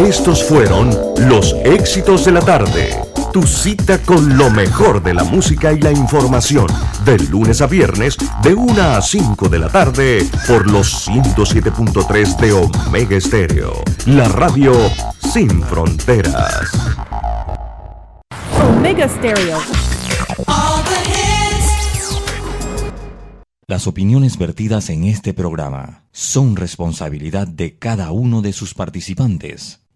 Estos fueron los éxitos de la tarde. Tu cita con lo mejor de la música y la información. De lunes a viernes, de 1 a 5 de la tarde, por los 107.3 de Omega Estéreo. La radio sin fronteras. Omega Stereo. Las opiniones vertidas en este programa son responsabilidad de cada uno de sus participantes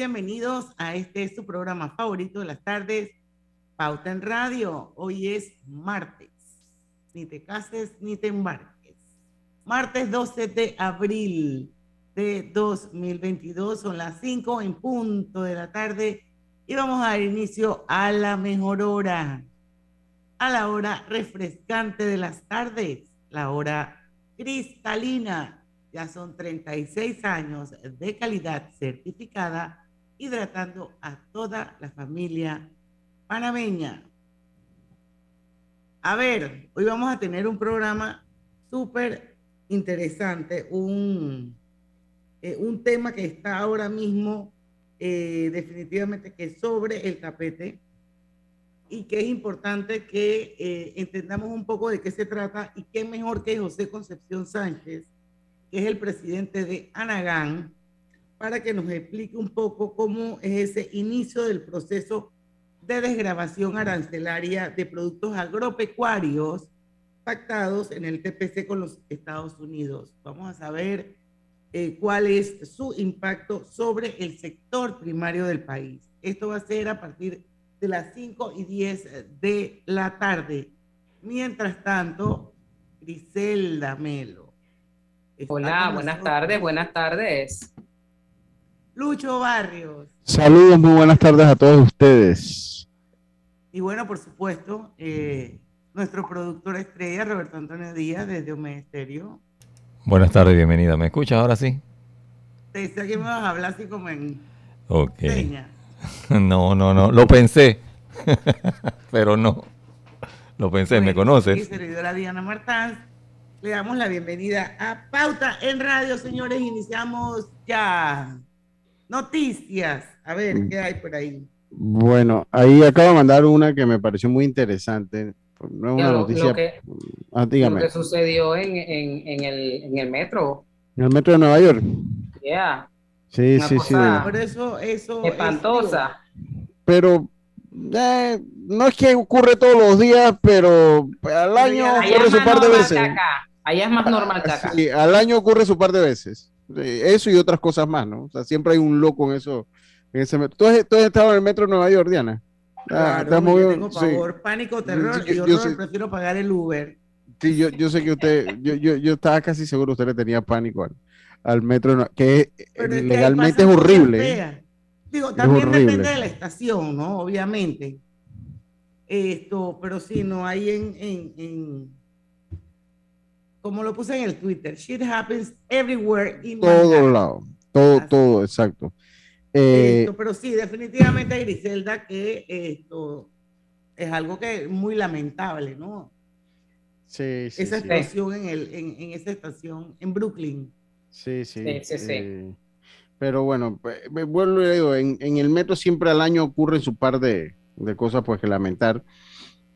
Bienvenidos a este su programa favorito de las tardes, Pauta en Radio. Hoy es martes. Ni te cases ni te embarques. Martes 12 de abril de 2022, son las 5 en punto de la tarde y vamos a dar inicio a la mejor hora, a la hora refrescante de las tardes, la hora cristalina ya son 36 años de calidad certificada, hidratando a toda la familia panameña. A ver, hoy vamos a tener un programa súper interesante, un, eh, un tema que está ahora mismo eh, definitivamente que sobre el tapete y que es importante que eh, entendamos un poco de qué se trata y qué mejor que José Concepción Sánchez, que es el presidente de Anagán, para que nos explique un poco cómo es ese inicio del proceso de desgrabación arancelaria de productos agropecuarios pactados en el TPC con los Estados Unidos. Vamos a saber eh, cuál es su impacto sobre el sector primario del país. Esto va a ser a partir de las 5 y 10 de la tarde. Mientras tanto, Griselda Melo Hola, buenas tardes, buenas tardes. Lucho Barrios. Saludos, muy buenas tardes a todos ustedes. Y bueno, por supuesto, eh, nuestro productor estrella, Roberto Antonio Díaz, desde un ministerio. Buenas tardes, bienvenida. ¿Me escuchas ahora sí? Te decía que me vas a hablar así como en Ok. No, no, no, lo pensé, pero no. Lo pensé, ¿me conoces? Mi servidora Diana Martán le damos la bienvenida a Pauta en Radio, señores. Iniciamos ya. Noticias. A ver, ¿qué hay por ahí? Bueno, ahí acabo de mandar una que me pareció muy interesante. No es una noticia. Lo que, ah, dígame. Lo que sucedió en, en, en, el, en el metro. En el metro de Nueva York. Yeah. Sí, sí, sí. Por eso, eso. Espantosa. Pero eh, no es que ocurre todos los días, pero al año ocurre su par de veces. Allá es más ah, normal que acá. Sí, al año ocurre su par de veces. Eso y otras cosas más, ¿no? O sea, siempre hay un loco en eso. En ese metro. ¿Tú, has, estado en el metro de Nueva York, Diana? Ah, claro, yo tengo pavor, pánico, terror, yo, y yo, prefiero pagar el Uber. Sí, yo, yo sé que usted, yo, yo, yo estaba casi seguro usted le tenía pánico al, al metro, que legalmente es horrible. Digo, también depende de la estación, ¿no? Obviamente. Esto, pero sí, no hay en, en, en como lo puse en el Twitter, shit happens everywhere in Todo lado, todo, todo, exacto. Eh, pero sí, definitivamente Griselda que esto es algo que es muy lamentable, ¿no? Sí, sí. Esa situación En, el, en, en, esa estación en Brooklyn. Sí, sí. sí, sí, eh, pero bueno, pues, vuelvo a digo, en, en, el metro siempre al año ocurren su par de, de cosas pues que lamentar.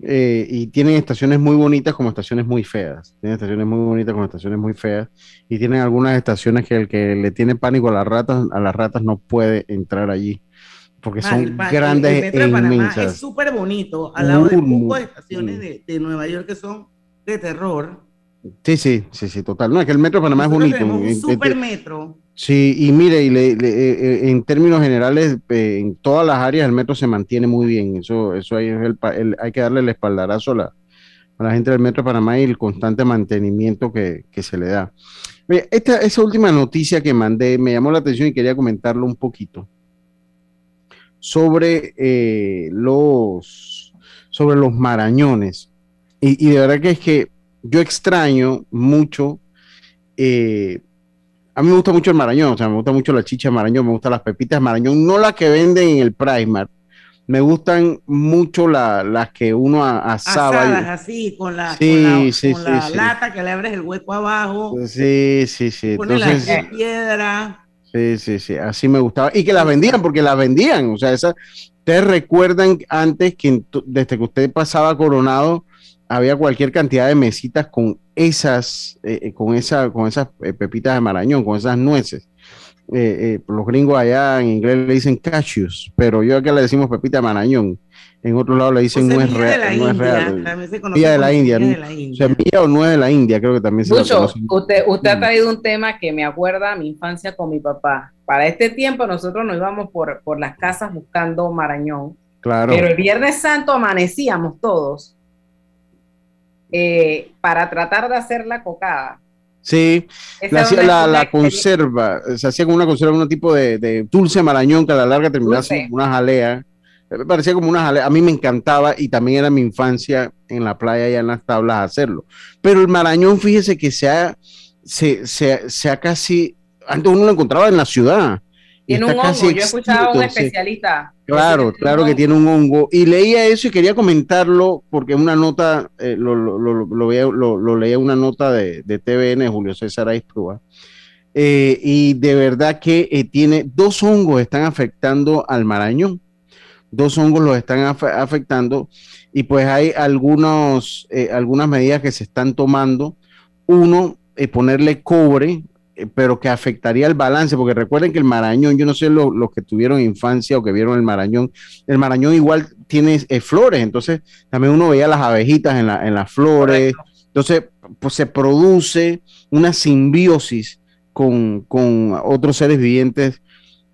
Eh, y tienen estaciones muy bonitas como estaciones muy feas. Tienen estaciones muy bonitas como estaciones muy feas. Y tienen algunas estaciones que el que le tiene pánico a las ratas, a las ratas no puede entrar allí. Porque son grandes e inmensas. Es súper bonito, al lado de un de estaciones de, de, Nueva York que son de terror. Sí, sí, sí, sí, total. No, es que el metro de Panamá es bonito. Un super metro. Sí, y mire, y le, eh, eh, en términos generales, eh, en todas las áreas el metro se mantiene muy bien. Eso, eso hay, el, hay que darle el espaldarazo a la, a la gente del metro de Panamá y el constante mantenimiento que, se le da. Esta, esa última noticia que mandé me llamó la atención y quería comentarlo un poquito sobre los sobre los marañones. Y, y, de verdad que es que yo extraño mucho eh, a mí me gusta mucho el marañón, o sea, me gusta mucho la chicha de marañón, me gustan las pepitas de marañón, no las que venden en el Primark. Me gustan mucho las que uno asaba. Asadas así, con la, con la, lata que le abres el hueco abajo. Sí, sí, sí. Pones la piedra. Sí, sí, sí, así me gustaba. Y que las vendían, porque las vendían. O sea, esas, ustedes recuerdan antes que desde que usted pasaba Coronado, había cualquier cantidad de mesitas con esas, eh, eh, con esa, con esas eh, pepitas de marañón, con esas nueces. los gringos allá en inglés le dicen cashews, pero yo acá le decimos pepita de marañón. En otro lado le dicen no es real. No es real. de la India. Semilla o nuez de la India, creo que también se Mucho. Usted, usted ha mm. traído un tema que me acuerda a mi infancia con mi papá. Para este tiempo nosotros nos íbamos por, por las casas buscando marañón. Claro. Pero el Viernes Santo amanecíamos todos eh, para tratar de hacer la cocada. Sí, la, la, conserva, se hacía como una conserva, un tipo de, dulce marañón que a la larga terminaba siendo una jalea. Me parecía como una jalea, a mí me encantaba y también era mi infancia en la playa y en las tablas hacerlo. Pero el marañón, fíjese que se ha, se, se ha casi, antes uno lo encontraba en la ciudad tiene un hongo, yo he escuchado a un especialista. Claro, claro que tiene un hongo. Y leía eso y quería comentarlo porque una nota, eh, lo, lo, lo, lo, leía una nota de, de TVN, Julio César Aispruba. Eh, y de verdad que eh, tiene dos hongos están afectando al marañón. Dos hongos los están afectando y pues hay algunos, algunas medidas que se están tomando. Uno, ponerle cobre pero que afectaría el balance, porque recuerden que el Marañón, yo no sé los que tuvieron infancia o que vieron el Marañón, el Marañón igual tiene eh, flores, entonces también uno veía las abejitas en, la, en las flores, entonces pues se produce una simbiosis con, con otros seres vivientes,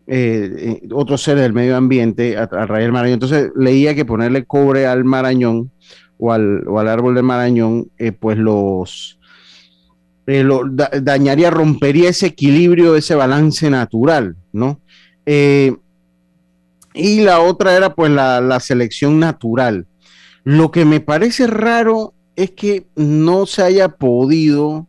eh, otros seres del medio ambiente a, raíz del Marañón. Entonces leía que ponerle cobre al Marañón o al, o al árbol del Marañón, pues los eh, dañaría, rompería ese equilibrio, ese balance natural, ¿no? Eh, y la otra era pues la, selección natural. Lo que me parece raro es que no se haya podido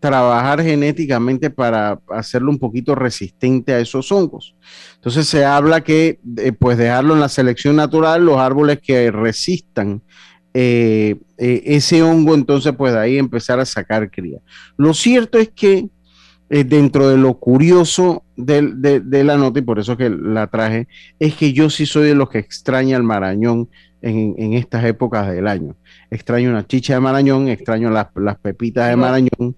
trabajar genéticamente para hacerlo un poquito resistente a esos hongos. Entonces se habla que eh, pues dejarlo en la selección natural, los árboles que resistan eh, eh, ese hongo entonces pues ahí empezar a sacar cría. Lo cierto es que eh, dentro de lo curioso de, la nota, y por eso que la traje, es que yo sí soy de los que extraña el marañón en, estas épocas del año. Extraño una chicha de marañón, extraño las, pepitas de marañón.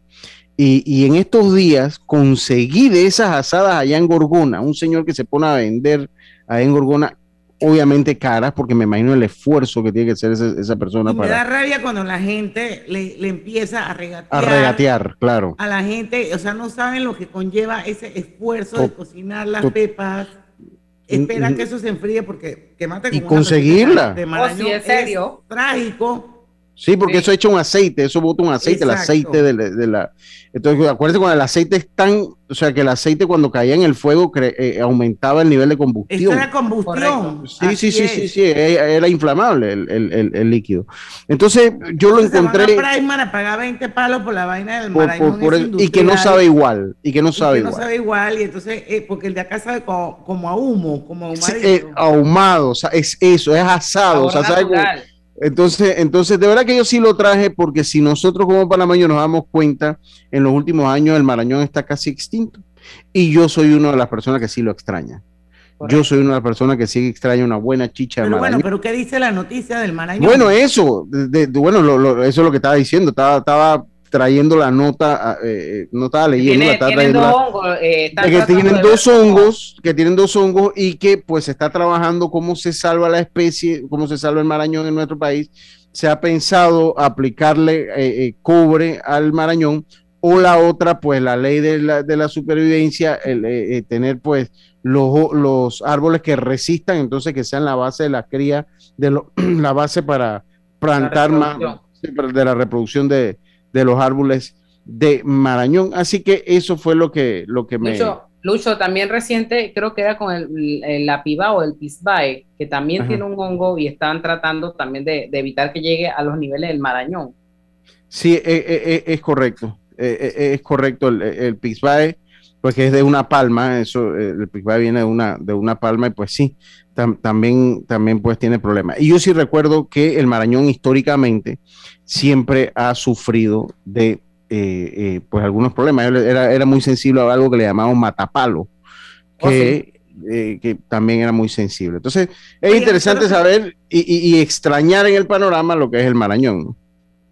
Y, y, en estos días conseguí de esas asadas allá en Gorgona, un señor que se pone a vender allá en Gorgona obviamente caras, porque me imagino el esfuerzo que tiene que hacer esa, persona. para... Me da rabia cuando la gente le, empieza a regatear. A regatear, claro. A la gente, o sea, no saben lo que conlleva ese esfuerzo de cocinar las pepas. Esperan que eso se enfríe porque que mate Y conseguirla. De oh, es serio. trágico Sí, porque eso echa un aceite, eso bota un aceite, el aceite de, la... Entonces, acuérdense cuando el aceite es tan... O sea, que el aceite cuando caía en el fuego eh, aumentaba el nivel de combustión. Era combustión. Sí, sí, sí, sí, sí, era inflamable el, líquido. Entonces, yo lo encontré... Primer pagar 20 palos por la vaina del por, Y que no sabe igual, y que no sabe igual. no sabe igual, y entonces, eh, porque el de acá sabe como, a humo, como ahumado. Eh, ahumado, o sea, es eso, es asado, o sea, sabe... Entonces, entonces, de verdad que yo sí lo traje porque si nosotros como panameños nos damos cuenta, en los últimos años el Marañón está casi extinto. Y yo soy una de las personas que sí lo extraña. Yo soy una de las personas que sí extraña una buena chicha de Marañón. Bueno, pero ¿qué dice la noticia del Marañón? Bueno, eso, bueno, eso es lo que estaba diciendo. Estaba, estaba trayendo la nota, ah, eh, eh, no estaba leyendo, la estaba trayendo eh, que tienen dos hongos, que tienen dos hongos y que pues se está trabajando cómo se salva la especie, cómo se salva el marañón en nuestro país. se ha pensado aplicarle eh, cobre al Marañón o la otra, pues la ley de la, de la supervivencia, el, tener pues los, los, árboles que resistan, entonces que sean la base de la cría, de la base para plantar más de la reproducción de, de, los árboles de Marañón. Así que eso fue lo que, lo que me... Lucho, también reciente, creo que era con el, la piba o el pisbae, que también tiene un hongo y están tratando también de, evitar que llegue a los niveles del Marañón. Sí, eh, eh, eh, es correcto. es correcto el, el pisbae, pues que es de una palma, eso, el pisbae viene de una, de una palma y pues sí, también, también pues tiene problemas. Y yo sí recuerdo que el Marañón históricamente siempre ha sufrido de eh, eh, pues algunos problemas. Era, era, muy sensible a algo que le llamamos matapalo, oh, que, eh, que también era muy sensible. Entonces, es interesante saber y, extrañar en el panorama lo que es el Marañón.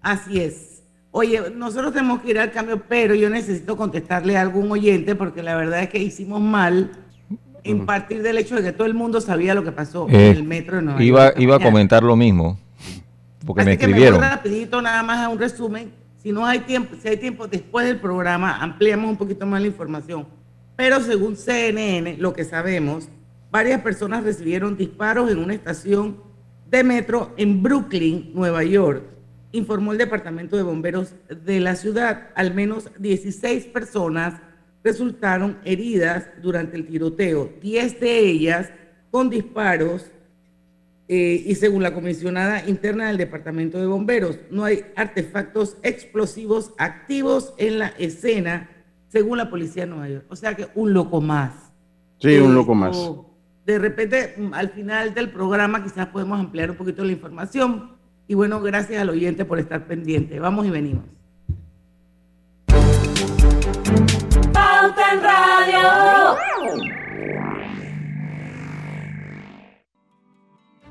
Así es. Oye, nosotros tenemos que ir al cambio, pero yo necesito contestarle a algún oyente porque la verdad es que hicimos mal en partir del hecho de que todo el mundo sabía lo que pasó en el metro de Nueva iba, Iba a comentar lo mismo, porque me escribieron. Que me rapidito nada más a un resumen si no hay tiempo, si hay tiempo después del programa, ampliamos un poquito más la información. Pero según CNN, lo que sabemos, varias personas recibieron disparos en una estación de metro en Brooklyn, Nueva York. Informó el Departamento de Bomberos de la ciudad. Al menos 16 personas resultaron heridas durante el tiroteo, 10 de ellas con disparos eh, y según la comisionada interna del Departamento de Bomberos, no hay artefactos explosivos activos en la escena, según la policía de Nueva York. O sea que un loco más. Sí, un loco más. De repente, al final del programa, quizás podemos ampliar un poquito la información. Y bueno, gracias al oyente por estar pendiente. Vamos y venimos. Pauta en Radio.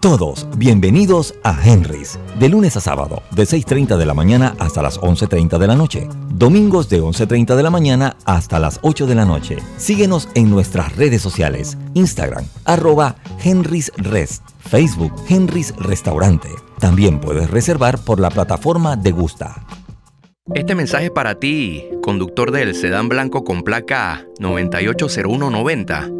Todos bienvenidos a Henry's, de lunes a sábado, de 6.30 de la mañana hasta las 11.30 de la noche. Domingos de 11.30 de la mañana hasta las 8 de la noche. Síguenos en nuestras redes sociales, Instagram, arroba Henry's Rest, Facebook Henry's Restaurante. También puedes reservar por la plataforma de Gusta. Este mensaje es para ti, conductor del sedán blanco con placa 980190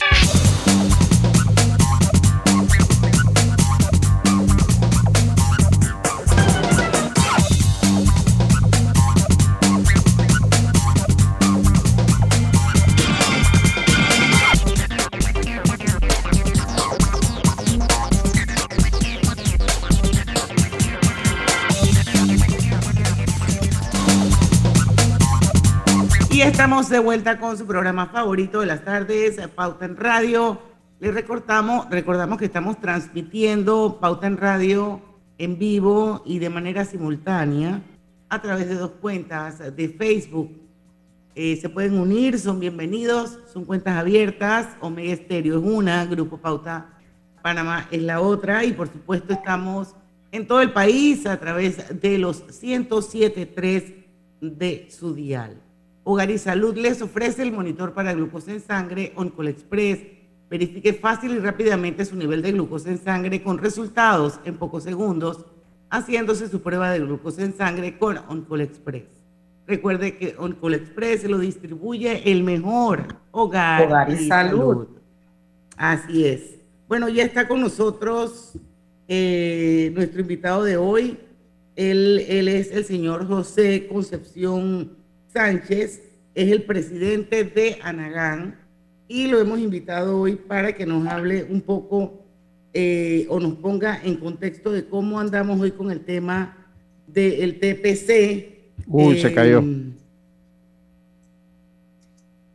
Oops. Estamos de vuelta con su programa favorito de las tardes, Pauta en Radio. Les recordamos, recordamos que estamos transmitiendo Pauta en Radio en vivo y de manera simultánea a través de dos cuentas de Facebook. Eh, se pueden unir, son bienvenidos, son cuentas abiertas. Omega Estéreo es una, Grupo Pauta Panamá es la otra y por supuesto estamos en todo el país a través de los 107.3 de su dial. Hogar y Salud les ofrece el monitor para glucosa en sangre Oncol Express. Verifique fácil y rápidamente su nivel de glucosa en sangre con resultados en pocos segundos, haciéndose su prueba de glucosa en sangre con Oncol Express. Recuerde que Oncol Express lo distribuye el mejor hogar, Hogar y Salud. Así es. Bueno, ya está con nosotros eh, nuestro invitado de hoy. Él, él es el señor José Concepción Sánchez, es el presidente de Anagán y lo hemos invitado hoy para que nos hable un poco eh, o nos ponga en contexto de cómo andamos hoy con el tema del TPC. Uy, se Eh, cayó.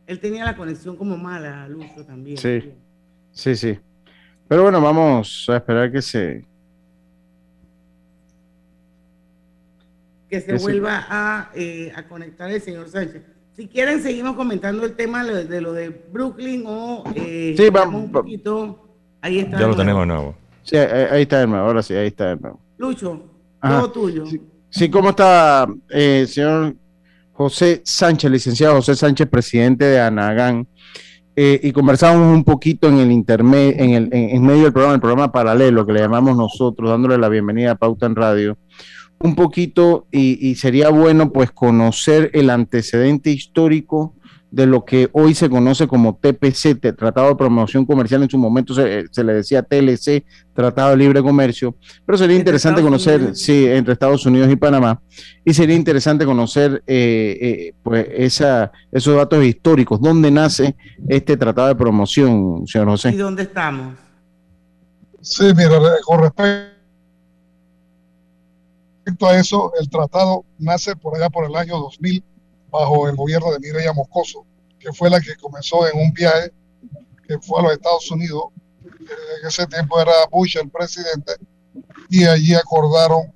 Él tenía la conexión como mala, Lucho también. Sí, sí, sí. Pero bueno, vamos a esperar que se... que se sí. vuelva a, eh, a conectar el señor Sánchez. si quieren, seguimos comentando el tema de, lo de Brooklyn o. Eh, sí, vamos. Un poquito. Ahí está. Ya lo tenemos nuevo. Sí, ahí, está el nuevo. Ahora sí, ahí está el nuevo. Lucho, todo tuyo. Sí, ¿cómo está, eh, señor José Sánchez, licenciado José Sánchez, presidente de Anagán? Eh, y conversamos un poquito en el intermedio, en, el, en, medio del programa, el programa paralelo que le llamamos nosotros, dándole la bienvenida a Pauta en Radio, un poquito y, sería bueno pues conocer el antecedente histórico de lo que hoy se conoce como TPC, Tratado de Promoción Comercial, en su momento se, le decía TLC, Tratado de Libre Comercio, pero sería interesante conocer, sí, entre Estados Unidos y Panamá, y sería interesante conocer eh, eh, pues esa, esos datos históricos, dónde nace este Tratado de Promoción, señor José. ¿Y dónde estamos? Sí, mira, con respecto a eso, el tratado nace por allá por el año 2000 bajo el gobierno de Mireya Moscoso, que fue la que comenzó en un viaje que fue a los Estados Unidos. En ese tiempo era Bush el presidente y allí acordaron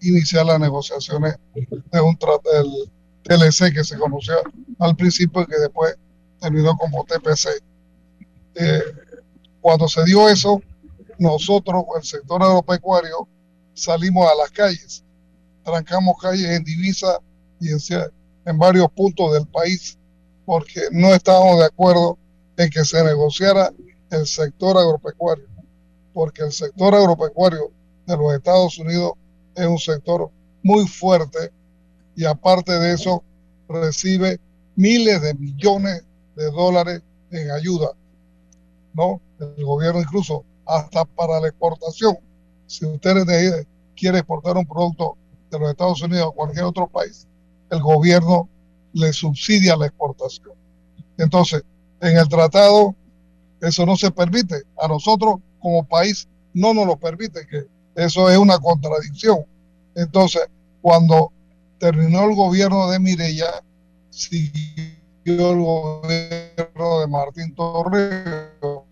iniciar las negociaciones de un del TLC que se conoció al principio y que después terminó como TPC. Eh, cuando se dio eso, nosotros, el sector agropecuario, salimos a las calles, trancamos calles en divisa y en, varios puntos del país porque no estábamos de acuerdo en que se negociara el sector agropecuario, porque el sector agropecuario de los Estados Unidos es un sector muy fuerte y aparte de eso recibe miles de millones de dólares en ayuda, ¿no? El gobierno incluso hasta para la exportación. Si ustedes quieren exportar un producto los Estados Unidos a cualquier otro país, el gobierno le subsidia la exportación. Entonces, en el tratado, eso no se permite. A nosotros, como país, no nos lo permite, que eso es una contradicción. Entonces, cuando terminó el gobierno de Mireya, siguió el gobierno de Martín Torrijos.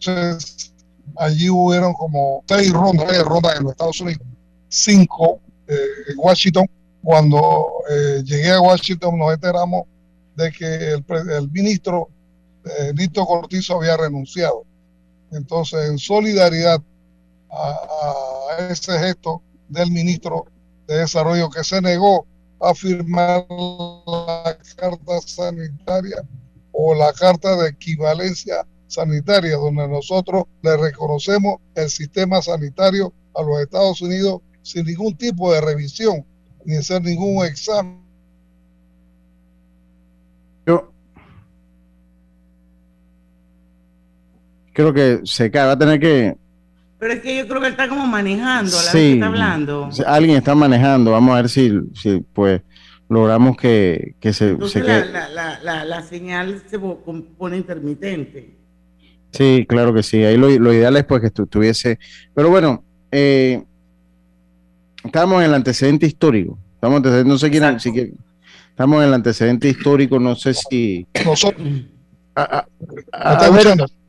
Entonces, Allí hubieron como seis rondas, de rondas en los Estados Unidos, cinco eh, en Washington. Cuando eh, llegué a Washington nos enteramos de que el, ministro eh, Nito Cortizo había renunciado. Entonces, en solidaridad a, ese gesto del ministro de Desarrollo que se negó a firmar la carta sanitaria o la carta de equivalencia sanitaria, donde nosotros le reconocemos el sistema sanitario a los Estados Unidos sin ningún tipo de revisión ni hacer ningún examen. Yo creo que se cae, va a tener que. Pero es que yo creo que él está como manejando, la sí, está hablando. Alguien está manejando, vamos a ver si, si pues logramos que, que se, se la, la, la, la, señal se pone intermitente. Sí, claro que sí. Ahí lo, ideal es pues que estuviese. Pero bueno, eh, estamos en el antecedente histórico. Estamos no sé quién, estamos en el antecedente histórico, no sé si. A,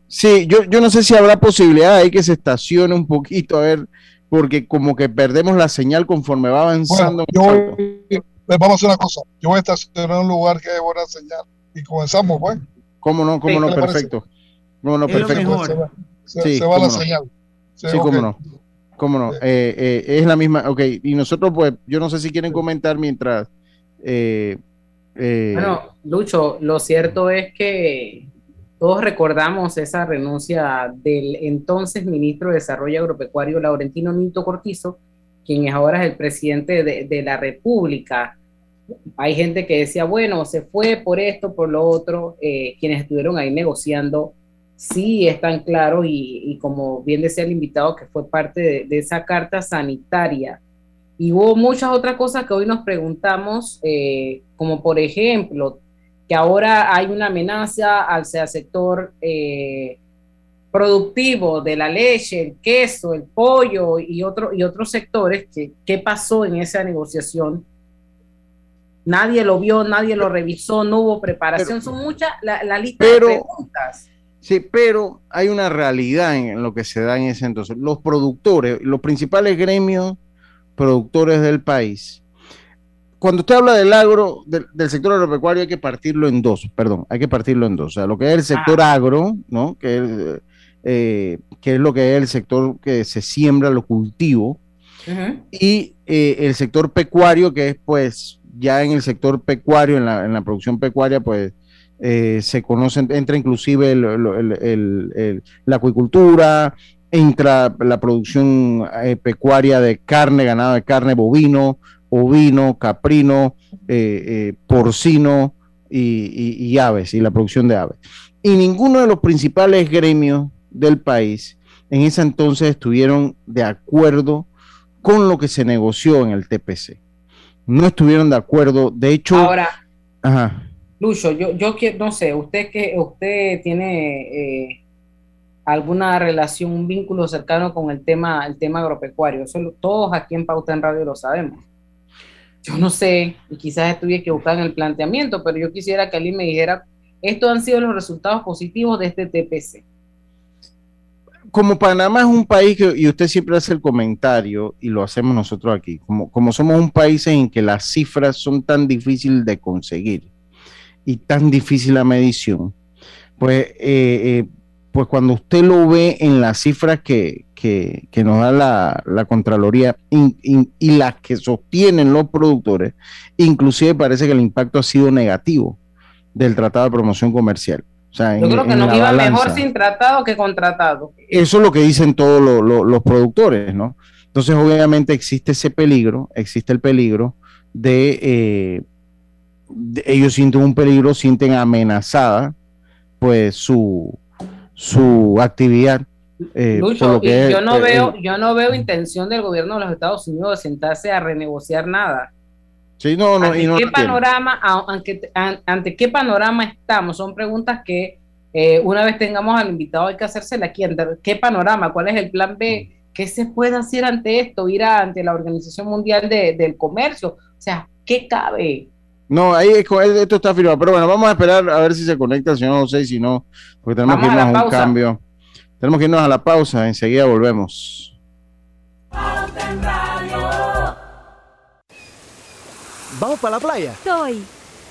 sí, yo, yo no sé si habrá posibilidad ahí que se estacione un poquito, a ver, porque como que perdemos la señal conforme va avanzando. yo vamos a hacer una cosa. Yo voy a estacionar en un lugar que hay buena señal y comenzamos, pues. ¿Cómo no? ¿Cómo no? Perfecto. No, no, perfecto. Se va, la señal. Sí, cómo no. Cómo no. Eh, eh, es la misma. Ok, y nosotros, pues, yo no sé si quieren comentar mientras. Eh, bueno, Lucho, lo cierto es que todos recordamos esa renuncia del entonces ministro de Desarrollo Agropecuario, Laurentino Nito Cortizo, quien ahora es el presidente de, de la República hay gente que decía, bueno, se fue por esto, por lo otro, quienes estuvieron ahí negociando sí están claros y, como bien decía el invitado que fue parte de, esa carta sanitaria. Y hubo muchas otras cosas que hoy nos preguntamos, eh, como por ejemplo, que ahora hay una amenaza al sector eh, productivo de la leche, el queso, el pollo y, otro, y otros sectores. Que, ¿Qué pasó en esa negociación? Nadie lo vio, nadie lo revisó, no hubo preparación. Son muchas la, lista de preguntas Sí, pero hay una realidad en lo que se da en ese entonces. Los productores, los principales gremios productores del país, cuando usted habla del agro, del, sector agropecuario, hay que partirlo en dos, perdón, hay que partirlo en dos. O sea, lo que es el sector ah. agro, ¿no? Que es, eh, que es lo que es el sector que se siembra, lo cultivo, y eh, el sector pecuario, que es pues ya en el sector pecuario, en la, en la producción pecuaria, pues eh, se conocen, entra inclusive la acuicultura, entra la producción eh, pecuaria de carne, ganado de carne, bovino, ovino, caprino, eh, porcino y, aves, y la producción de aves. Y ninguno de los principales gremios del país en ese entonces estuvieron de acuerdo con lo que se negoció en el TPC. No estuvieron de acuerdo, de hecho... Ahora, ajá. Lucho, yo, yo no sé, usted que usted tiene eh, alguna relación, un vínculo cercano con el tema, el tema agropecuario. Eso todos aquí en Pauta en Radio lo sabemos. Yo no sé, y quizás estuve equivocado en el planteamiento, pero yo quisiera que alguien me dijera, estos han sido los resultados positivos de este TPC. Como Panamá es un país que, y usted siempre hace el comentario, y lo hacemos nosotros aquí, como, como somos un país en que las cifras son tan difíciles de conseguir, y tan difícil la medición, pues, eh, eh, pues cuando usted lo ve en las cifras que, nos da la, Contraloría y, las que sostienen los productores, inclusive parece que el impacto ha sido negativo del Tratado de Promoción Comercial. Yo creo que nos iba mejor sin tratado que contratado. Eso es lo que dicen todos los productores, ¿no? Entonces, obviamente existe ese peligro, existe el peligro de, eh, ellos sienten un peligro, sienten amenazada pues su, su actividad. Eh, yo no veo, yo no veo intención del gobierno de los Estados Unidos de sentarse a renegociar nada. Sí, no, no, ¿Ante, qué panorama, ante, qué panorama estamos? Son preguntas que eh, una vez tengamos al invitado hay que hacérsela aquí. ¿Qué panorama? ¿Cuál es el plan B? ¿Qué se puede hacer ante esto? Ir ante la Organización Mundial del Comercio. O sea, ¿qué cabe? No, ahí esto está firmado. Pero bueno, vamos a esperar a ver si se conecta el señor José, si no, porque tenemos que irnos a, un cambio. Tenemos que irnos a la pausa, enseguida volvemos. ¿Vamos para la playa? Soy.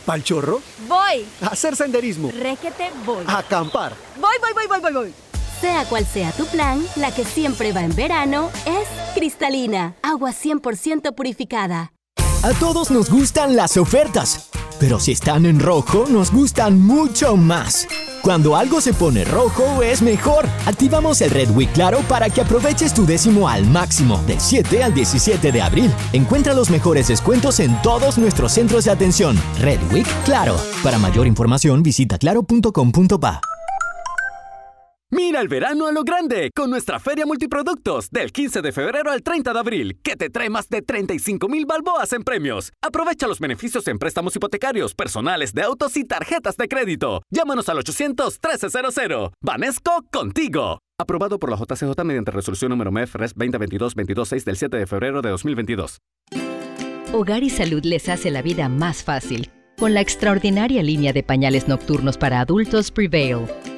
¿Pal chorro? Voy. A hacer senderismo. Requete, voy. A acampar. Voy, voy, voy, voy, voy, voy. Sea cual sea tu plan, la que siempre va en verano es cristalina, agua 100% purificada. A todos nos gustan las ofertas, pero si están en rojo nos gustan mucho más. Cuando algo se pone rojo es mejor. Activamos el Red Week Claro para que aproveches tu décimo al máximo del 7 al 17 de abril. Encuentra los mejores descuentos en todos nuestros centros de atención. Red Week Claro. Para mayor información visita claro.com.pa. Mira el verano a lo grande con nuestra feria multiproductos del 15 de febrero al 30 de abril, que te trae más de 35 mil balboas en premios. Aprovecha los beneficios en préstamos hipotecarios, personales de autos y tarjetas de crédito. Llámanos al 800-1300. Vanesco contigo. Aprobado por la JCJ mediante resolución número MEF RES 2022-226 del 7 de febrero de 2022. Hogar y Salud les hace la vida más fácil con la extraordinaria línea de pañales nocturnos para adultos Prevail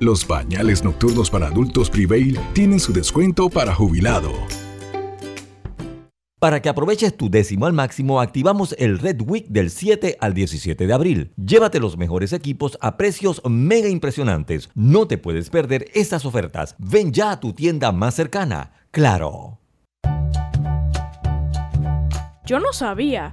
Los bañales nocturnos para adultos Prevail tienen su descuento para jubilado. Para que aproveches tu décimo al máximo, activamos el Red Week del 7 al 17 de abril. Llévate los mejores equipos a precios mega impresionantes. No te puedes perder estas ofertas. Ven ya a tu tienda más cercana. Claro. Yo no sabía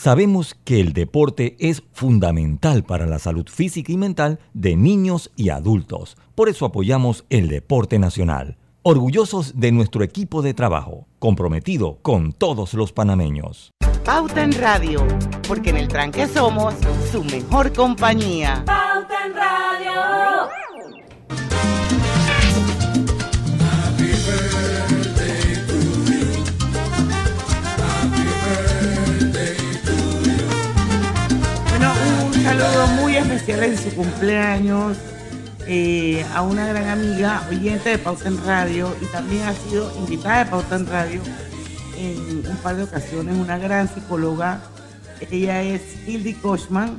sabemos que el deporte es fundamental para la salud física y mental de niños y adultos. Por eso apoyamos el deporte nacional. Orgullosos de nuestro equipo de trabajo, comprometido con todos los panameños. Pauta en Radio, porque en el tranque somos su mejor compañía. Pauta en Radio. Saludo muy especial en su cumpleaños eh, a una gran amiga, oyente de Pauta en Radio y también ha sido invitada de Pauta en Radio en un par de ocasiones, una gran psicóloga. Ella es Hildy Kochman,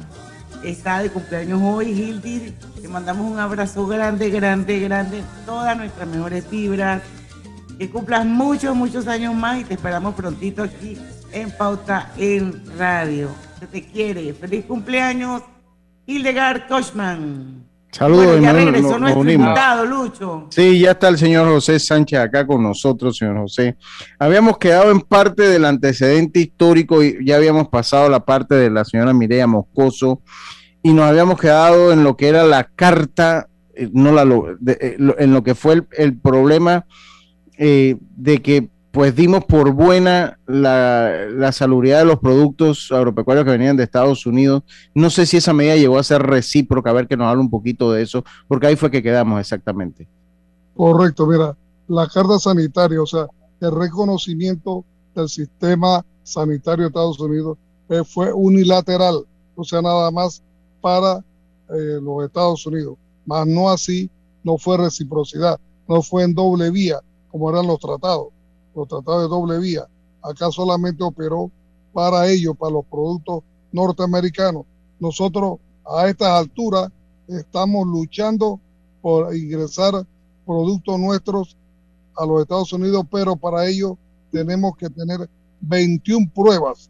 está de cumpleaños hoy. Hildy, te mandamos un abrazo grande, grande, grande, todas nuestras mejores vibras. Que cumplas muchos, muchos años más y te esperamos prontito aquí en Pauta en Radio. Se te quiere. Feliz cumpleaños, Hildegard Kochman. Saludos, Bueno, ya regresó nos- nos nuestro unimos. invitado, Lucho. Sí, ya está el señor José Sánchez acá con nosotros, señor José. Habíamos quedado en parte del antecedente histórico y ya habíamos pasado la parte de la señora Mireya Moscoso y nos habíamos quedado en lo que era la carta, eh, no la eh, en lo que fue el, el problema eh, de que pues dimos por buena la, la salubridad de los productos agropecuarios que venían de Estados Unidos. No sé si esa medida llegó a ser recíproca, a ver que nos hable un poquito de eso, porque ahí fue que quedamos exactamente. Correcto, mira, la carta sanitaria, o sea, el reconocimiento del sistema sanitario de Estados Unidos eh, fue unilateral, o sea, nada más para eh, los Estados Unidos, más no así, no fue reciprocidad, no fue en doble vía, como eran los tratados, los tratados de doble vía. Acá solamente operó para ellos, para los productos norteamericanos. Nosotros a estas alturas estamos luchando por ingresar productos nuestros a los Estados Unidos, pero para ello tenemos que tener 21 pruebas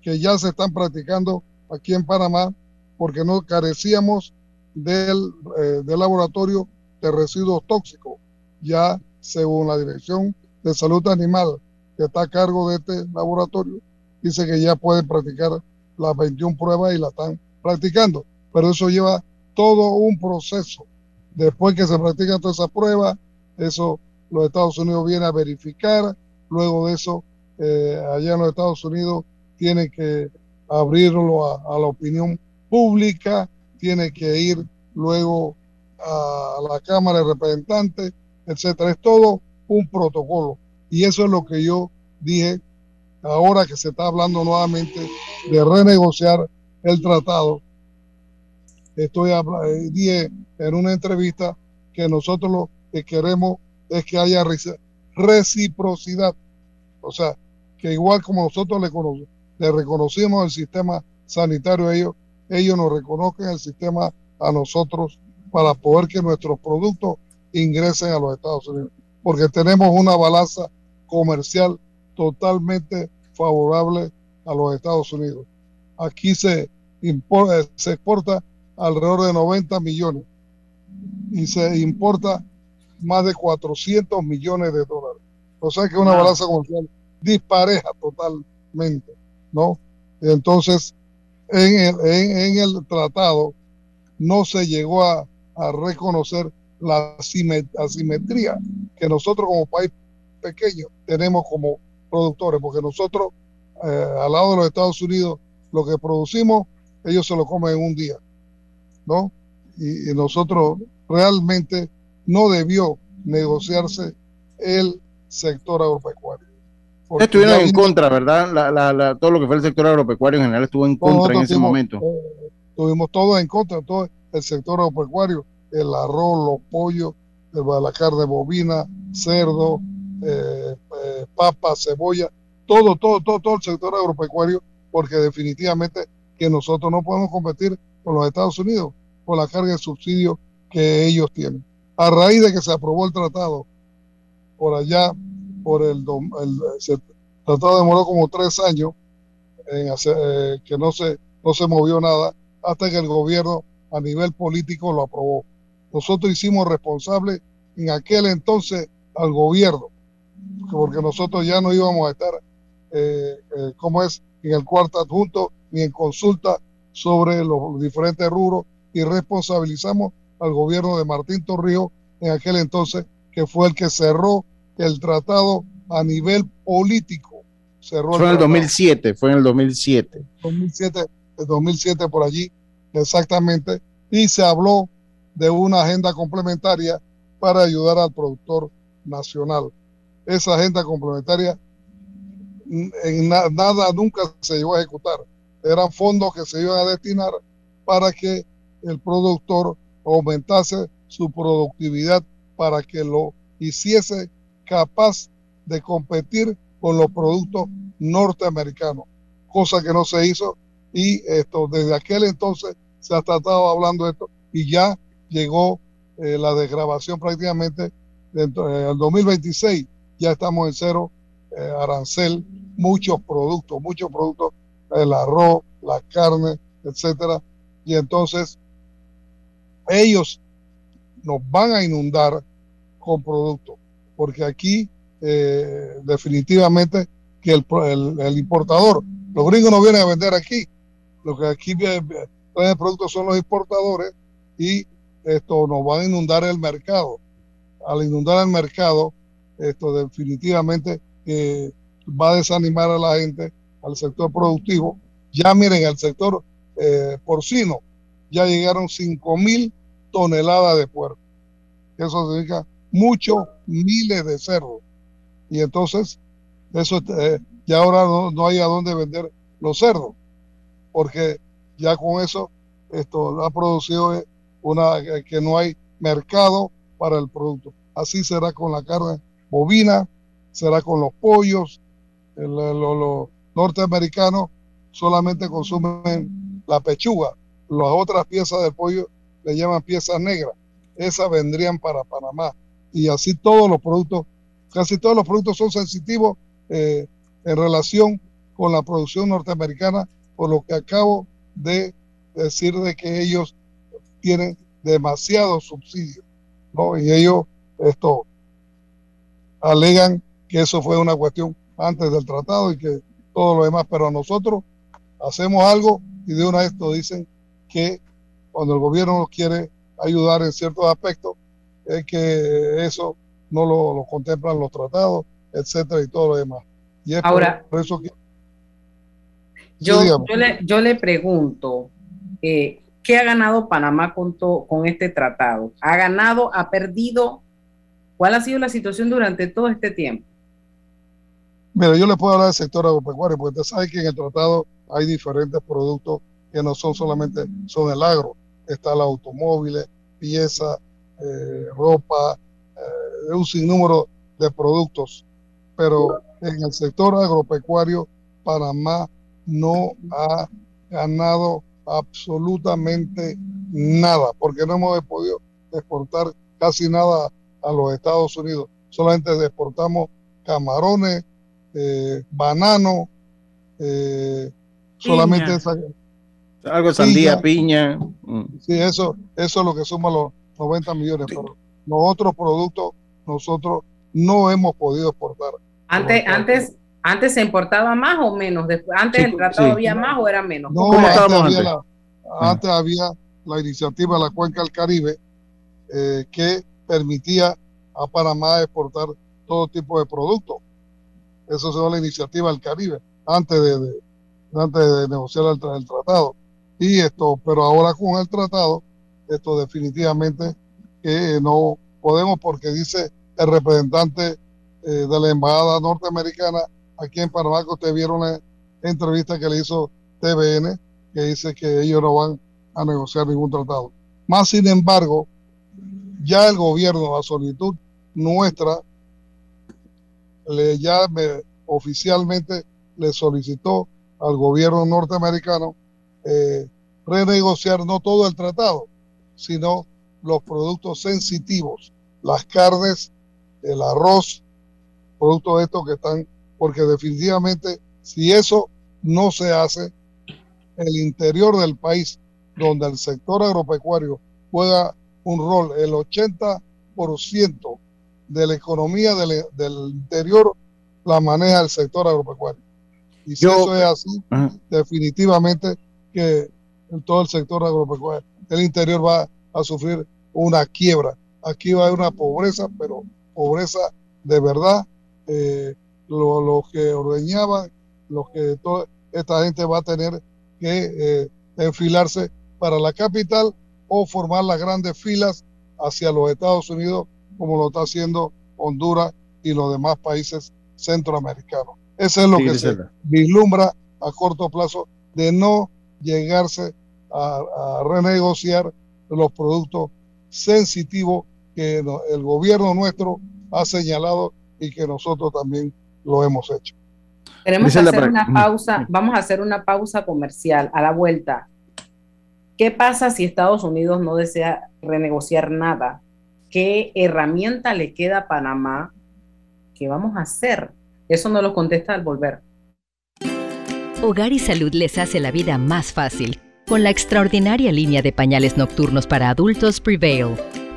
que ya se están practicando aquí en Panamá, porque no carecíamos del, eh, del laboratorio de residuos tóxicos. Ya según la Dirección de Salud Animal, que está a cargo de este laboratorio, dice que ya pueden practicar las 21 pruebas y la están practicando. Pero eso lleva todo un proceso. Después que se practican todas esas pruebas, eso los Estados Unidos vienen a verificar. Luego de eso, eh, allá en los Estados Unidos tiene que abrirlo a, a la opinión pública, tiene que ir luego a la Cámara de Representantes, etcétera. Es todo un protocolo. Y eso es lo que yo dije ahora que se está hablando nuevamente de renegociar el tratado. Estoy eh, dije en una entrevista que nosotros lo que queremos es que haya reci- reciprocidad. O sea, que igual como nosotros le, cono- le reconocimos el sistema sanitario a ellos, ellos nos reconozcan el sistema a nosotros para poder que nuestros productos ingresen a los Estados Unidos. Porque tenemos una balanza comercial totalmente favorable a los Estados Unidos. Aquí se, eh, se exporta alrededor de 90 millones y se importa más de 400 millones de dólares. O sea que es una balanza comercial dispareja totalmente, ¿no? Entonces, en el, en, el tratado no se llegó a, a reconocer la asimetría que nosotros como país pequeño tenemos como productores, porque nosotros eh, al lado de los Estados Unidos lo que producimos, ellos se lo comen en un día, ¿no? Y, nosotros realmente no debió negociarse el sector agropecuario. Estuvieron en contra, ¿verdad? La, todo lo que fue el sector agropecuario en general estuvo en contra en ese momento. Eh, tuvimos todo en contra, todo el sector agropecuario, el arroz, los pollos, la carne bovina, cerdo, eh, eh, papa, cebolla, todo, todo, todo, todo el sector agropecuario, porque definitivamente que nosotros no podemos competir con los Estados Unidos por la carga de subsidio que ellos tienen. A raíz de que se aprobó el tratado por allá, por el, el, tratado demoró como tres años en hacer, eh, que no se, no se movió nada hasta que el gobierno a nivel político lo aprobó. Nosotros hicimos responsable en aquel entonces al gobierno, porque nosotros ya no íbamos a estar eh, eh, como es en el cuarto adjunto ni en consulta sobre los diferentes rubros y responsabilizamos al gobierno de Martín Torrijos en aquel entonces, que fue el que cerró el tratado a nivel político. Cerró fue en el 2007, fue en el 2007. 2007, el 2007 por allí, exactamente, y se habló de una agenda complementaria para ayudar al productor nacional. Esa agenda complementaria en nada nunca se llegó a ejecutar. Eran fondos que se iban a destinar para que el productor aumentase su productividad, para que lo hiciese capaz de competir con los productos norteamericanos, cosa que no se hizo y esto desde aquel entonces se ha tratado hablando de esto y ya llegó eh, la desgrabación prácticamente dentro del 2026 ya estamos en cero eh, arancel muchos productos, muchos productos, el arroz, la carne, etcétera. Y entonces ellos nos van a inundar con productos, porque aquí eh, definitivamente que el, el, importador, los gringos no vienen a vender aquí, lo que aquí traen productos son los importadores y esto nos va a inundar el mercado. Al inundar el mercado, esto definitivamente eh, va a desanimar a la gente, al sector productivo. Ya miren, el sector eh, porcino ya llegaron 5 mil toneladas de puerco. Eso significa muchos miles de cerdos. Y entonces, eso eh, ya ahora no, hay a dónde vender los cerdos, porque ya con eso esto ha producido una que no hay mercado para el producto. Así será con la carne bovina, será con los pollos, los norteamericanos solamente consumen la pechuga, las otras piezas del pollo le llaman piezas negras, esas vendrían para Panamá. Y así todos los productos, casi todos los productos son sensitivos eh, en relación con la producción norteamericana, por lo que acabo de decir de que ellos tienen demasiados subsidios, ¿no? Y ellos esto alegan que eso fue una cuestión antes del tratado y que todo lo demás, pero nosotros hacemos algo y de una vez esto dicen que cuando el gobierno nos quiere ayudar en ciertos aspectos, es que eso no lo, contemplan los tratados, etcétera, y todo lo demás. Y Ahora, por, eso que, yo, yo, le, yo, le, pregunto, eh, ¿qué ha ganado Panamá con, con este tratado? ¿Ha ganado, ha perdido? ¿Cuál ha sido la situación durante todo este tiempo? Mira, yo le puedo hablar del sector agropecuario, porque usted sabe que en el tratado hay diferentes productos que no son solamente son el agro. Está el automóviles, piezas, eh, ropa, eh, un sinnúmero de productos. Pero en el sector agropecuario, Panamá no ha ganado absolutamente nada, porque no hemos podido exportar casi nada a los Estados Unidos. Solamente exportamos camarones, eh, banano, eh, solamente esa, algo de sandía, piña. Mm. Sí, eso, eso es lo que suma los 90 millones. Pero los otros productos nosotros no hemos podido exportar. Antes, antes, antes se importaba más o menos. Después, antes Sí, el tratado sí. había más o era menos. No, ¿Cómo antes había, la, antes había la iniciativa de la Cuenca del Caribe eh, que permitía a Panamá exportar todo tipo de productos. Eso se la iniciativa del Caribe, antes de, de- antes de negociar el, tra- el tratado. Y esto, pero ahora con el tratado, esto definitivamente que no podemos porque dice el representante eh, de la embajada norteamericana aquí en Panamá que ustedes vieron la entrevista que le hizo TVN que dice que ellos no van a negociar ningún tratado. Más sin embargo, ya el gobierno a solicitud nuestra le ya me- oficialmente le solicitó al gobierno norteamericano eh, renegociar no todo el tratado, sino los productos sensitivos, las carnes, el arroz, productos estos que están, porque definitivamente si eso no se hace, el interior del país, donde el sector agropecuario juega un rol, el 80% de la economía del, del interior la maneja el sector agropecuario. Y si Yo- eso es así, definitivamente que todo el sector agropecuario el interior va a sufrir una quiebra. Aquí va a haber una pobreza, pero pobreza de verdad. Eh, lo- los que ordeñaban, los que toda esta gente va a tener que eh, enfilarse para la capital o formar las grandes filas hacia los Estados Unidos, como lo está haciendo Honduras y los demás países centroamericanos. Eso es lo Sí, que se vislumbra a corto plazo de no llegarse a, a renegociar los productos sensitivos que el gobierno nuestro ha señalado y que nosotros también lo hemos hecho. Tenemos que hacer una pausa, vamos a hacer una pausa comercial a la vuelta. ¿Qué pasa si Estados Unidos no desea renegociar nada? ¿Qué herramienta le queda a Panamá? ¿Qué vamos a hacer? Eso no lo contesta al volver. Hogar y Salud les hace la vida más fácil con la extraordinaria línea de pañales nocturnos para adultos Prevail.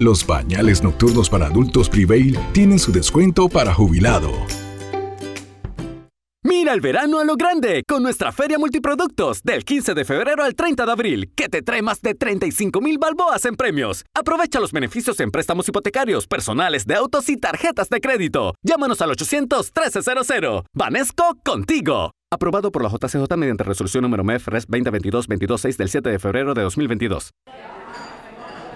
Los pañales nocturnos para adultos Prevail tienen su descuento para jubilado. Mira el verano a lo grande con nuestra feria multiproductos del 15 de febrero al 30 de abril, que te trae más de 35 mil balboas en premios. Aprovecha los beneficios en préstamos hipotecarios, personales de autos y tarjetas de crédito. Llámanos al 800-1300. Banesco contigo. Aprobado por la JCJ mediante resolución número MEF RES 2022-226 del 7 de febrero de 2022.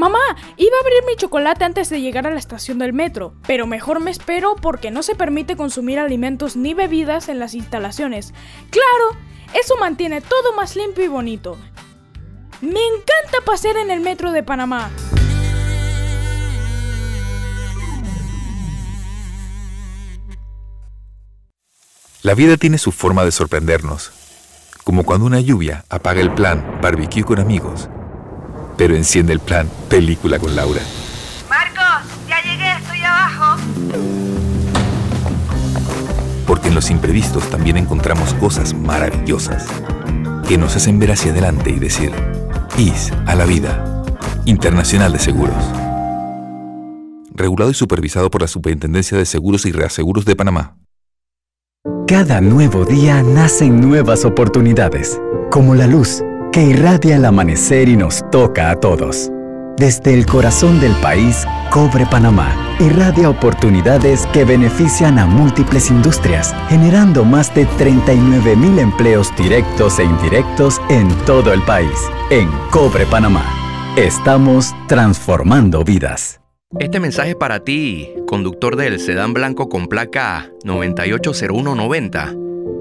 Mamá, iba a abrir mi chocolate antes de llegar a la estación del metro, pero mejor me espero porque no se permite consumir alimentos ni bebidas en las instalaciones. Claro, eso mantiene todo más limpio y bonito. Me encanta pasear en el metro de Panamá. La vida tiene su forma de sorprendernos, como cuando una lluvia apaga el plan barbecue con amigos, pero enciende el plan película con Laura. Marcos, ya llegué, estoy abajo. Porque en los imprevistos también encontramos cosas maravillosas que nos hacen ver hacia adelante y decir, IS a la vida, Internacional de Seguros. regulado y supervisado por la Superintendencia de Seguros y Reaseguros de Panamá. Cada nuevo día nacen nuevas oportunidades, como la luz que irradia el amanecer y nos toca a todos. Desde el corazón del país, Cobre Panamá irradia oportunidades que benefician a múltiples industrias, generando más de 39 mil empleos directos e indirectos en todo el país. En Cobre Panamá, estamos transformando vidas. Este mensaje para ti, conductor del sedán blanco con placa 980190.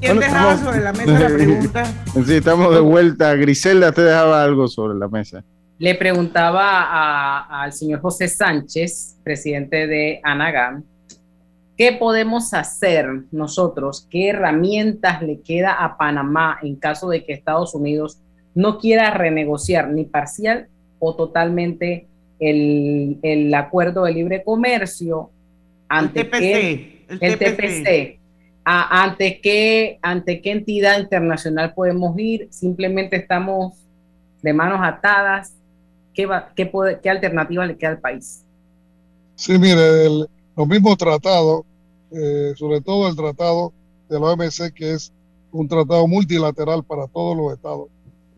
¿Quién dejaba sobre la mesa la pregunta? Sí, estamos de vuelta. Griselda te dejaba algo sobre la mesa. Le preguntaba a- al señor José Sánchez, presidente de ANAGAM, ¿qué podemos hacer nosotros? ¿Qué herramientas le queda a Panamá en caso de que Estados Unidos no quiera renegociar ni parcial o totalmente el, el acuerdo de libre comercio? Ante TPC, qué- el el TPC. TPC. A- ¿Ante qué, ¿Ante qué entidad internacional podemos ir? Simplemente estamos de manos atadas. ¿Qué, va- qué, puede- qué alternativa le queda al país? Sí, mire, el- los mismos tratados, eh, sobre todo el tratado de la OMC, que es un tratado multilateral para todos los estados,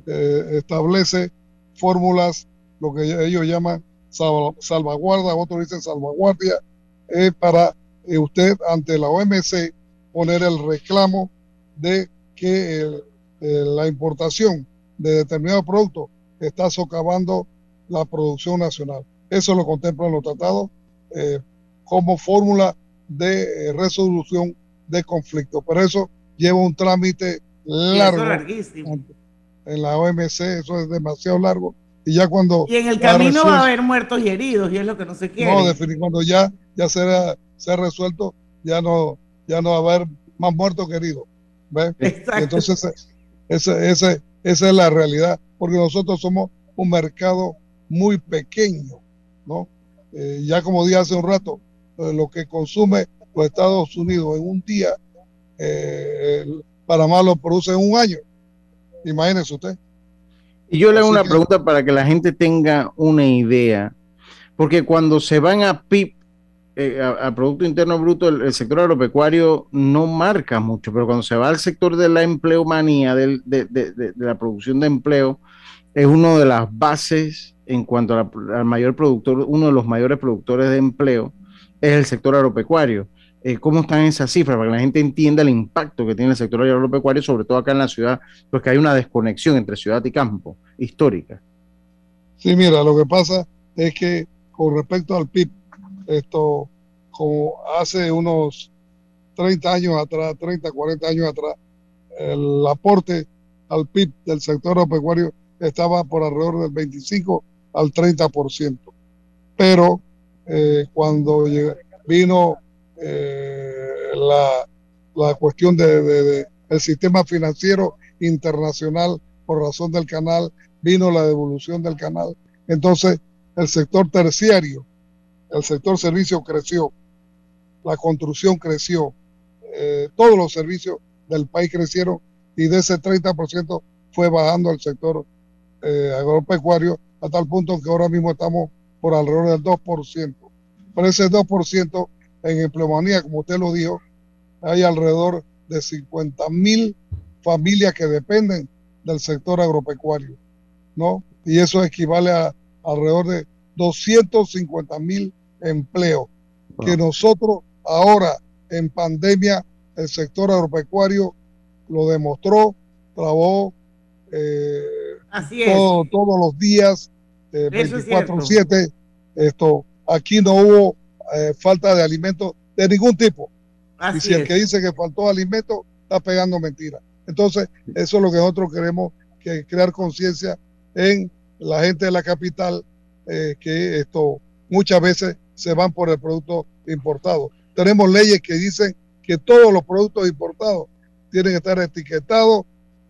eh, establece fórmulas, lo que ellos llaman salva- salvaguarda, otros dicen salvaguardia, eh, para usted ante la OMC poner el reclamo de que la importación de determinado producto está socavando la producción nacional. Eso lo contemplan los tratados como fórmula de eh, resolución de conflicto. Pero eso lleva un trámite largo larguísimo. en la OMC, eso es demasiado largo. Y ya cuando... Y en el camino va a haber muertos y heridos, y es lo que no se quiere. no, defini- cuando ya, ya será, se ha resuelto, ya no, ya no va a haber más muertos que heridos. Y Entonces, ese, ese, esa es la realidad, porque nosotros somos un mercado muy pequeño, ¿no? Eh, ya como dije hace un rato, lo que consume los Estados Unidos en un día, eh, Panamá lo produce en un año. Imagínese usted. Y yo le hago Así una que- pregunta para que la gente tenga una idea, porque cuando se van a PIB, eh, a, a Producto Interno Bruto, el, el sector agropecuario no marca mucho, pero cuando se va al sector de la empleomanía, del- de, de- de- de la producción de empleo, es una de las bases en cuanto a la- al mayor productor, uno de los mayores productores de empleo, es el sector agropecuario. Eh, ¿Cómo están esas cifras? Para que la gente entienda el impacto que tiene el sector agropecuario, sobre todo acá en la ciudad, porque hay una desconexión entre ciudad y campo histórica. Sí, mira, lo que pasa es que con respecto al PIB, esto, como hace unos 30 años atrás, 30, 40 años atrás, el aporte al PIB del sector agropecuario estaba por alrededor del 25 al 30%. Pero eh, cuando vino eh, la, la cuestión de, de- de sistema financiero internacional por razón del canal, vino la devolución del canal. Entonces, el sector terciario, el sector servicio creció, la construcción creció, eh, todos los servicios del país crecieron y de ese 30% fue bajando el sector eh, agropecuario a tal punto que ahora mismo estamos por alrededor del 2%. Pero ese 2% en empleomanía, como usted lo dijo, hay alrededor de 50 mil familias que dependen del sector agropecuario, ¿no? Y eso equivale a alrededor de 250 mil empleos que nosotros ahora en pandemia el sector agropecuario lo demostró, trabajó eh, todos los días, 24/7. Eh, esto, aquí no hubo eh, falta de alimentos de ningún tipo. y si el que dice que faltó alimento está pegando mentiras. Entonces, eso es lo que nosotros queremos que crear conciencia en la gente de la capital, que esto muchas veces se van por el producto importado. Tenemos leyes que dicen que todos los productos importados tienen que estar etiquetados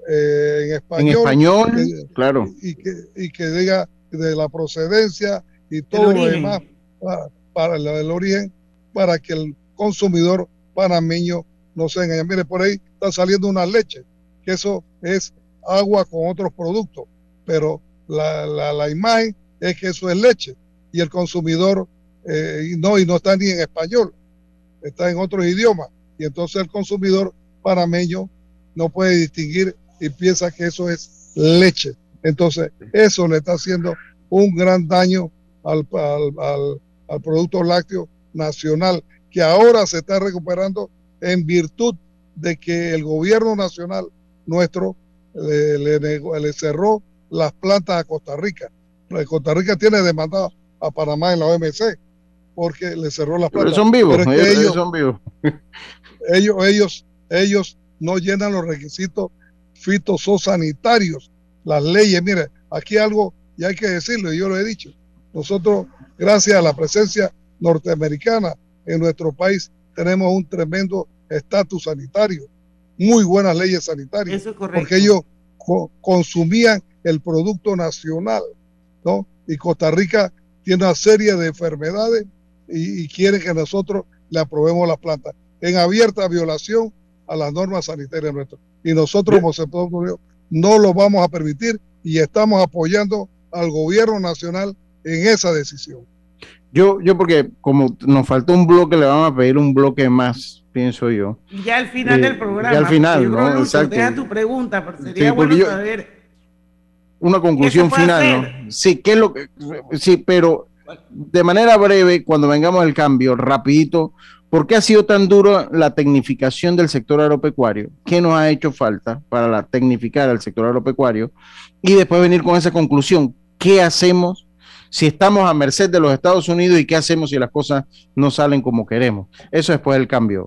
eh, en español. En español, claro. Y que, y que diga de la procedencia y todo lo demás para, el, origen, para que el consumidor panameño no se engañe. Mire, por ahí está saliendo una leche, que eso es agua con otros productos, pero la, la, la imagen es que eso es leche y el consumidor eh, no, y no está ni en español, está en otros idiomas y entonces el consumidor panameño no puede distinguir y piensa que eso es leche. Entonces, eso le está haciendo un gran daño al, al, producto lácteo nacional, que ahora se está recuperando en virtud de que el gobierno nacional nuestro le, le, cerró las plantas a Costa Rica. Costa Rica tiene demandado a Panamá en la OMC porque le cerró las plantas. Pero son vivos, ellos, son vivos. ellos, ellos, ellos no llenan los requisitos fitosanitarios, las leyes. Mire, aquí algo, y hay que decirlo, y yo lo he dicho, nosotros, gracias a la presencia norteamericana en nuestro país, tenemos un tremendo estatus sanitario, muy buenas leyes sanitarias, porque ellos consumían el producto nacional, ¿no? Y Costa Rica tiene una serie de enfermedades y, quieren que nosotros le aprobemos las plantas en abierta violación a las normas sanitarias nuestras. Y nosotros como sector no lo vamos a permitir y estamos apoyando al gobierno nacional en esa decisión. Yo, yo porque como nos faltó un bloque, le vamos a pedir un bloque más, pienso yo. Ya al final del programa. Ya al final, ¿no? Exacto. Deja tu pregunta, pero sería bueno saber. Una conclusión final, ¿no? Sí, ¿qué es lo que, sí, pero de manera breve, cuando vengamos al cambio, rapidito, ¿por qué ha sido tan duro la tecnificación del sector agropecuario? ¿Qué nos ha hecho falta para la tecnificar al sector agropecuario? Y después venir con esa conclusión, ¿qué hacemos si estamos a merced de los Estados Unidos y qué hacemos si las cosas no salen como queremos? Eso después del cambio.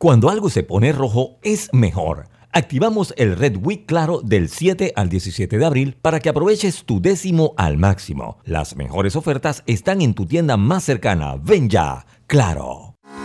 Cuando algo se pone rojo es mejor. Activamos el Red Week Claro del 7 al 17 de abril para que aproveches tu décimo al máximo. Las mejores ofertas están en tu tienda más cercana. Ven ya, Claro.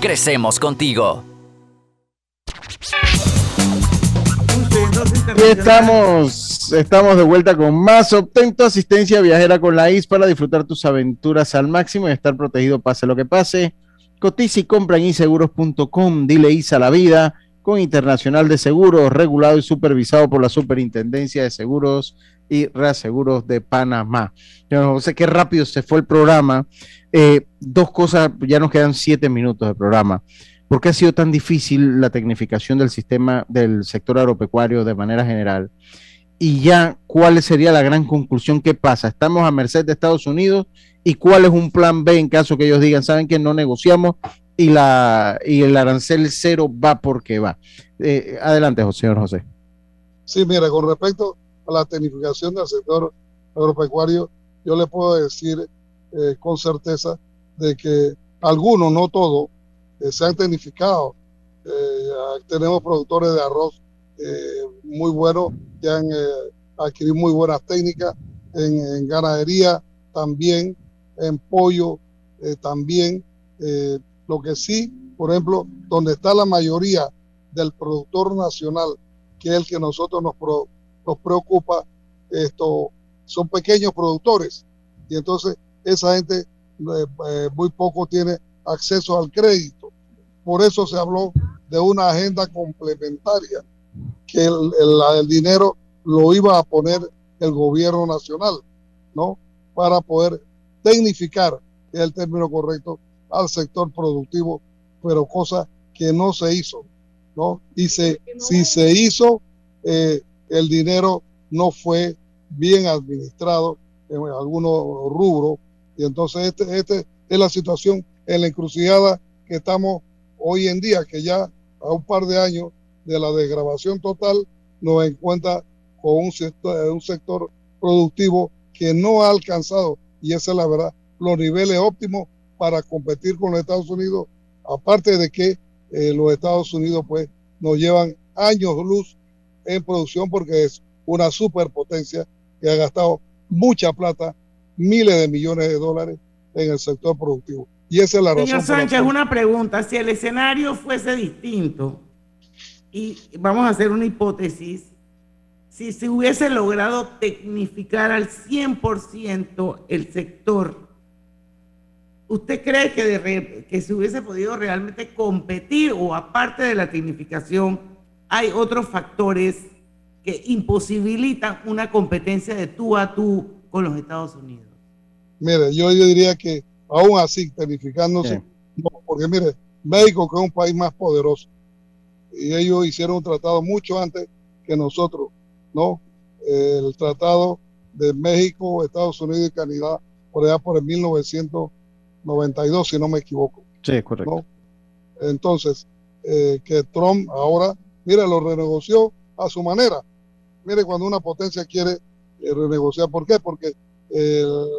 crecemos contigo. Estamos, estamos de vuelta con más. Obtén tu asistencia viajera con la IS para disfrutar tus aventuras al máximo y estar protegido pase lo que pase. Cotiza y compra en inseguros.com. Dile IS a la vida con Internacional de Seguros, regulado y supervisado por la Superintendencia de Seguros y Reaseguros de Panamá. Yo no sé qué rápido se fue el programa. Eh, dos cosas, ya nos quedan siete minutos de programa. ¿Por qué ha sido tan difícil la tecnificación del sistema del sector agropecuario de manera general? Y ya, ¿cuál sería la gran conclusión? ¿Qué pasa? ¿Estamos a merced de Estados Unidos? ¿Y cuál es un plan B en caso que ellos digan, saben que no negociamos y, la, y el arancel cero va porque va? Eh, adelante, señor José. Sí, mira, con respecto la tecnificación del sector agropecuario, yo le puedo decir eh, con certeza de que algunos, no todos, eh, se han tecnificado. Eh, tenemos productores de arroz muy buenos que han adquirido muy buenas técnicas en, ganadería también, en pollo también. lo que sí, por ejemplo, donde está la mayoría del productor nacional, que es el que nosotros nos, nos preocupa, esto, son pequeños productores. Y entonces esa gente eh, eh, muy poco tiene acceso al crédito. Por eso se habló de una agenda complementaria, que el, el, dinero lo iba a poner el gobierno nacional, ¿no? Para poder tecnificar, es el término correcto, al sector productivo, pero cosa que no se hizo, ¿no? Y se, si se hizo, eh, el dinero no fue bien administrado en algunos rubros. Y entonces este, este es la situación en la encrucijada que estamos hoy en día, que ya a un par de años de la desgrabación total nos encuentra con un sector, un sector productivo que no ha alcanzado, y esa es la verdad, los niveles óptimos para competir con los Estados Unidos, aparte de que eh, los Estados Unidos pues nos llevan años luz en producción porque es una superpotencia que ha gastado mucha plata miles de millones de dólares en el sector productivo. Y esa es la razón. Señor Sánchez, una pregunta. Si el escenario fuese distinto, y vamos a hacer una hipótesis, si se hubiese logrado tecnificar al 100% el sector, ¿usted cree que, que se hubiese podido realmente competir o aparte de la tecnificación, hay otros factores que imposibilitan una competencia de tú a tú con los Estados Unidos? Mire, yo, diría que aún así, tecnificándose, porque mire, México que es un país más poderoso y ellos hicieron un tratado mucho antes que nosotros, ¿no? El tratado de México, Estados Unidos y Canadá, por allá por el 1992, si no me equivoco. Sí, correcto. Entonces, eh, que Trump ahora, mire, lo renegoció a su manera. Mire, cuando una potencia quiere eh, renegociar, ¿por qué? Porque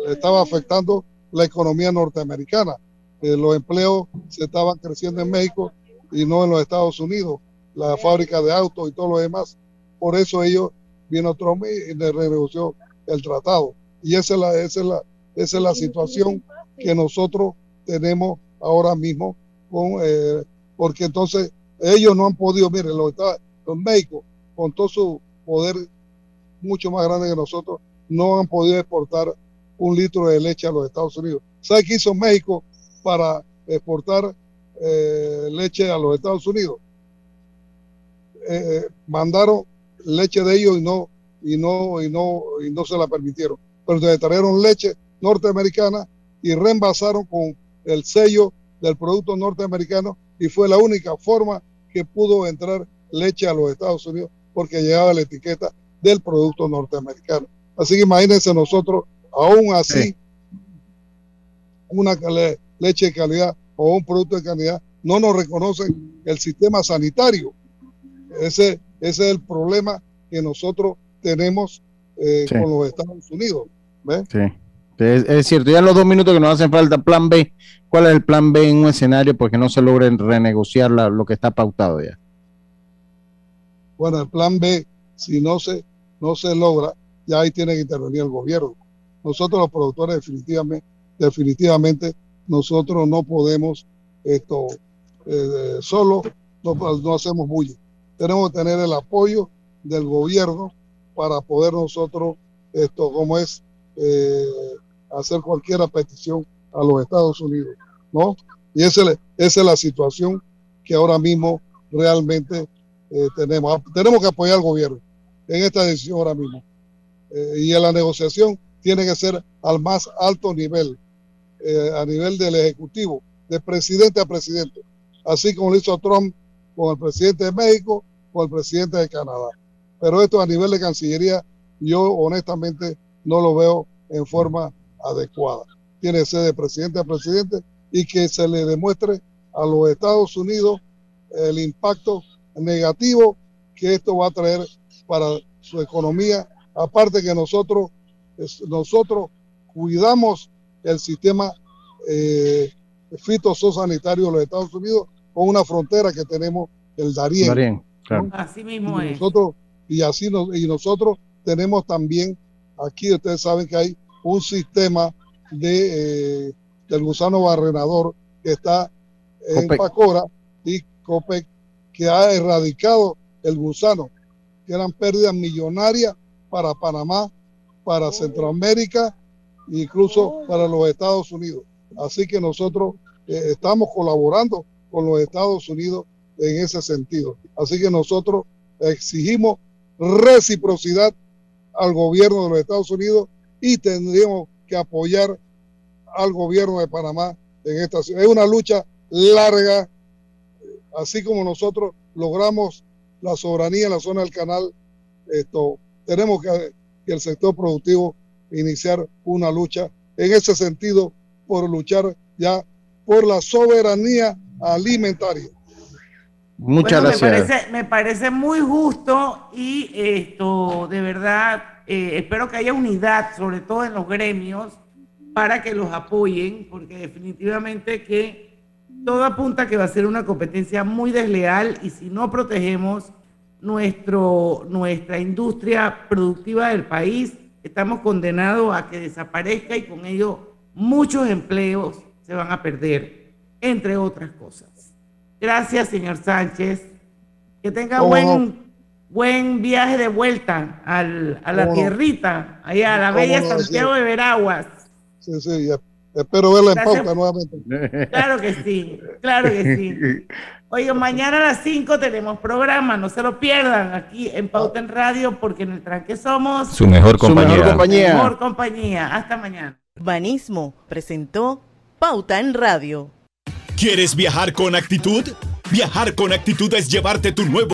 estaba afectando la economía norteamericana. Eh, los empleos se estaban creciendo en México y no en los Estados Unidos, la fábrica de autos y todo lo demás. Por eso ellos vino Trump y le renegoció el tratado. Y esa es la, esa es la, esa es la situación que nosotros tenemos ahora mismo, con, eh, porque entonces ellos no han podido, miren, los, los México, con todo su poder mucho más grande que nosotros, no han podido exportar un litro de leche a los Estados Unidos. ¿Sabe qué hizo México para exportar eh, leche a los Estados Unidos? Eh, mandaron leche de ellos y no, y no, y no, y no se la permitieron. Pero se trajeron leche norteamericana y reembasaron con el sello del producto norteamericano y fue la única forma que pudo entrar leche a los Estados Unidos porque llegaba la etiqueta del producto norteamericano. Así que imagínense nosotros, aún así, una leche de calidad o un producto de calidad, no nos reconocen el sistema sanitario. Ese, ese es el problema que nosotros tenemos eh, Sí. con los Estados Unidos. ¿ves? Sí. Es, cierto, ya en los dos minutos que nos hacen falta, plan B, ¿cuál es el plan B en un escenario porque no se logre renegociar lo que está pautado ya? Bueno, el plan B, si no se, no se logra, ya ahí tiene que intervenir el gobierno. Nosotros los productores definitivamente, definitivamente nosotros no podemos esto eh, solo, no, no hacemos bulla. Tenemos que tener el apoyo del gobierno para poder nosotros, esto como es, eh, hacer cualquier petición a los Estados Unidos, ¿no? Y esa es, esa es la situación que ahora mismo realmente eh, tenemos. Tenemos que apoyar al gobierno en esta decisión ahora mismo. Eh, y en la negociación tiene que ser al más alto nivel, eh, a nivel del Ejecutivo, de presidente a presidente, así como lo hizo Trump con el presidente de México, con el presidente de Canadá. Pero esto a nivel de Cancillería, yo honestamente no lo veo en forma adecuada. Tiene que ser de presidente a presidente y que se le demuestre a los Estados Unidos el impacto negativo que esto va a traer para su economía. Aparte que nosotros, nosotros cuidamos el sistema eh, fitosanitario de los Estados Unidos con una frontera que tenemos, el Darién. Darién, claro. Así mismo y es. nosotros y así nos, y nosotros tenemos también aquí ustedes saben que hay un sistema de eh, del gusano barrenador que está en Copec. Pacora y Copec que ha erradicado el gusano que eran pérdidas millonarias para Panamá para Centroamérica e incluso para los Estados Unidos así que nosotros eh, estamos colaborando con los Estados Unidos en ese sentido. Así que nosotros exigimos reciprocidad al gobierno de los Estados Unidos y tendríamos que apoyar al gobierno de Panamá en esta Es una lucha larga, así como nosotros logramos la soberanía en la zona del canal, esto tenemos que, que el sector productivo iniciar una lucha en ese sentido por luchar ya por la soberanía alimentaria. Muchas Bueno, gracias. Me parece, me parece muy justo y esto, de verdad, eh, espero que haya unidad, sobre todo en los gremios, para que los apoyen, porque definitivamente que todo apunta a que va a ser una competencia muy desleal y si no protegemos nuestro, nuestra industria productiva del país, estamos condenados a que desaparezca y con ello muchos empleos se van a perder, entre otras cosas. Gracias, señor Sánchez. Que tenga ¿Cómo buen, no? Buen viaje de vuelta al- a la tierrita, allá a la ¿Cómo bella no? Santiago de Veraguas. Sí, sí, ya. espero verla en pauta nuevamente. Claro que sí, claro que sí. Oye, mañana a las 5 tenemos programa, no se lo pierdan aquí en Pauta en Radio, porque en el tranque somos Su mejor Su mejor compañía. compañía. mejor compañía. Hasta mañana. Banismo presentó Pauta en Radio. ¿Quieres viajar con actitud? Viajar con actitud es llevarte tu nuevo